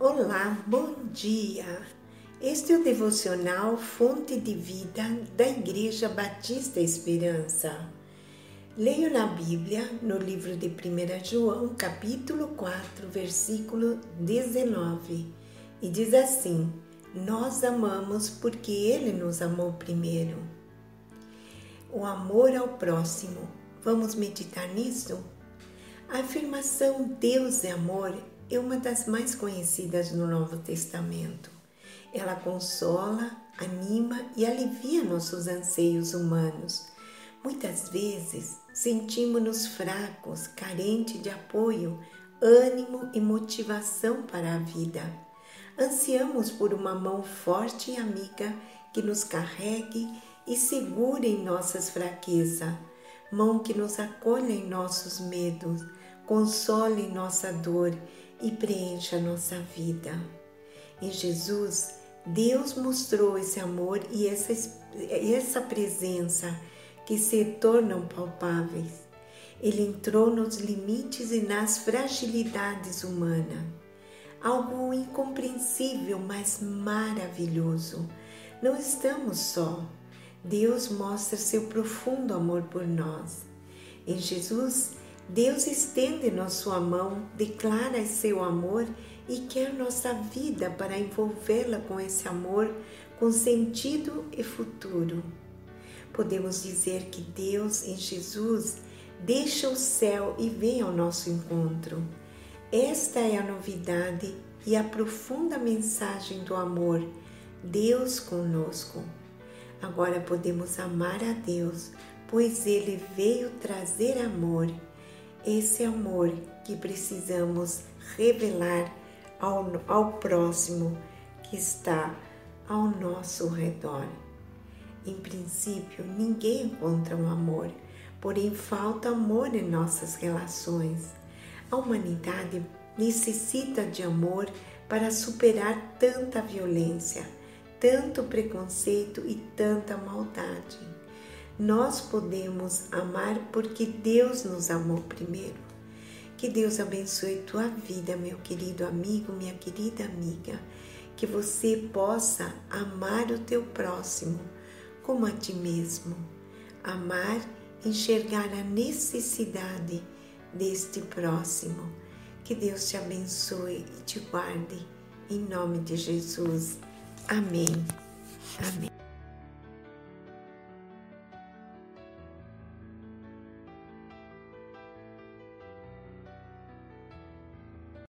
Olá, bom dia! Este é o devocional Fonte de Vida da Igreja Batista Esperança. Leio na Bíblia, no livro de 1 João, capítulo 4, versículo 19, e diz assim: Nós amamos porque Ele nos amou primeiro. O amor ao próximo. Vamos meditar nisso? A afirmação Deus é amor é uma das mais conhecidas no Novo Testamento. Ela consola, anima e alivia nossos anseios humanos. Muitas vezes sentimos-nos fracos, carentes de apoio, ânimo e motivação para a vida. Ansiamos por uma mão forte e amiga que nos carregue e segure em nossas fraquezas, mão que nos acolha em nossos medos, console nossa dor e preencha nossa vida. Em Jesus, Deus mostrou esse amor e essa, essa presença que se tornam palpáveis. Ele entrou nos limites e nas fragilidades humanas. Algo incompreensível, mas maravilhoso. Não estamos só. Deus mostra seu profundo amor por nós. Em Jesus, Deus estende-nos sua mão, declara seu amor e quer nossa vida para envolvê-la com esse amor, com sentido e futuro. Podemos dizer que Deus em Jesus deixa o céu e vem ao nosso encontro. Esta é a novidade e a profunda mensagem do amor, Deus conosco. Agora podemos amar a Deus, pois Ele veio trazer amor esse amor que precisamos revelar ao, ao próximo que está ao nosso redor. Em princípio, ninguém encontra um amor, porém falta amor em nossas relações. A humanidade necessita de amor para superar tanta violência, tanto preconceito e tanta maldade. Nós podemos amar porque Deus nos amou primeiro. Que Deus abençoe tua vida, meu querido amigo, minha querida amiga. Que você possa amar o teu próximo como a ti mesmo. Amar, enxergar a necessidade deste próximo. Que Deus te abençoe e te guarde. Em nome de Jesus. Amém. Amém.